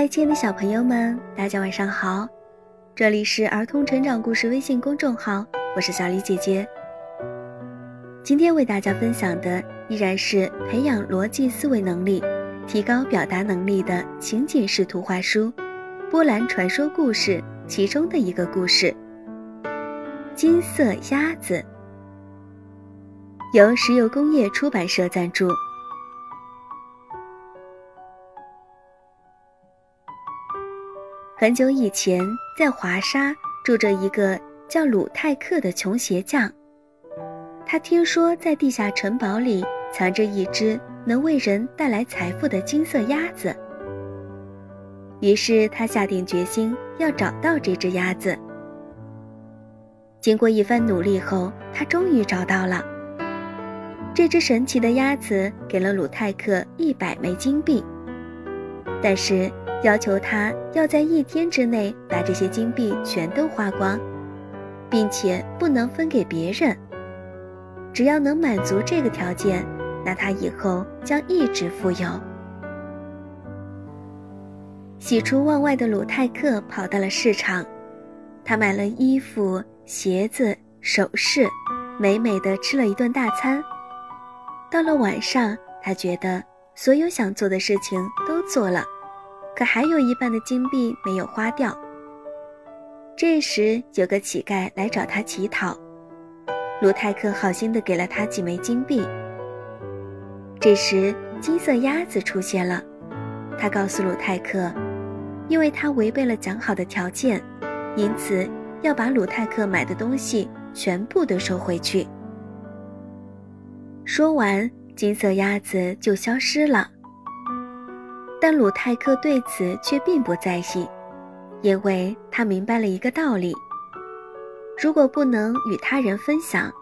嗨，亲爱的小朋友们，大家晚上好！这里是儿童成长故事微信公众号，我是小李姐姐。今天为大家分享的依然是培养逻辑思维能力、提高表达能力的情景式图画书《波兰传说故事》其中的一个故事——金色鸭子，由石油工业出版社赞助。很久以前，在华沙住着一个叫鲁泰克的穷鞋匠。他听说在地下城堡里藏着一只能为人带来财富的金色鸭子，于是他下定决心要找到这只鸭子。经过一番努力后，他终于找到了。这只神奇的鸭子给了鲁泰克一百枚金币，但是。要求他要在一天之内把这些金币全都花光，并且不能分给别人。只要能满足这个条件，那他以后将一直富有。喜出望外的鲁泰克跑到了市场，他买了衣服、鞋子、首饰，美美的吃了一顿大餐。到了晚上，他觉得所有想做的事情都做了。可还有一半的金币没有花掉。这时，有个乞丐来找他乞讨，鲁泰克好心的给了他几枚金币。这时，金色鸭子出现了，他告诉鲁泰克，因为他违背了讲好的条件，因此要把鲁泰克买的东西全部都收回去。说完，金色鸭子就消失了。但鲁泰克对此却并不在意，因为他明白了一个道理：如果不能与他人分享，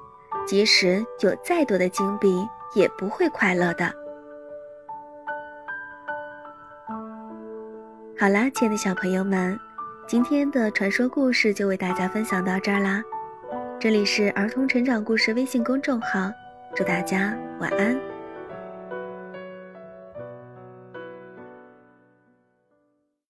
即使有再多的金币，也不会快乐的。好啦，亲爱的小朋友们，今天的传说故事就为大家分享到这儿啦。这里是儿童成长故事微信公众号，祝大家晚安。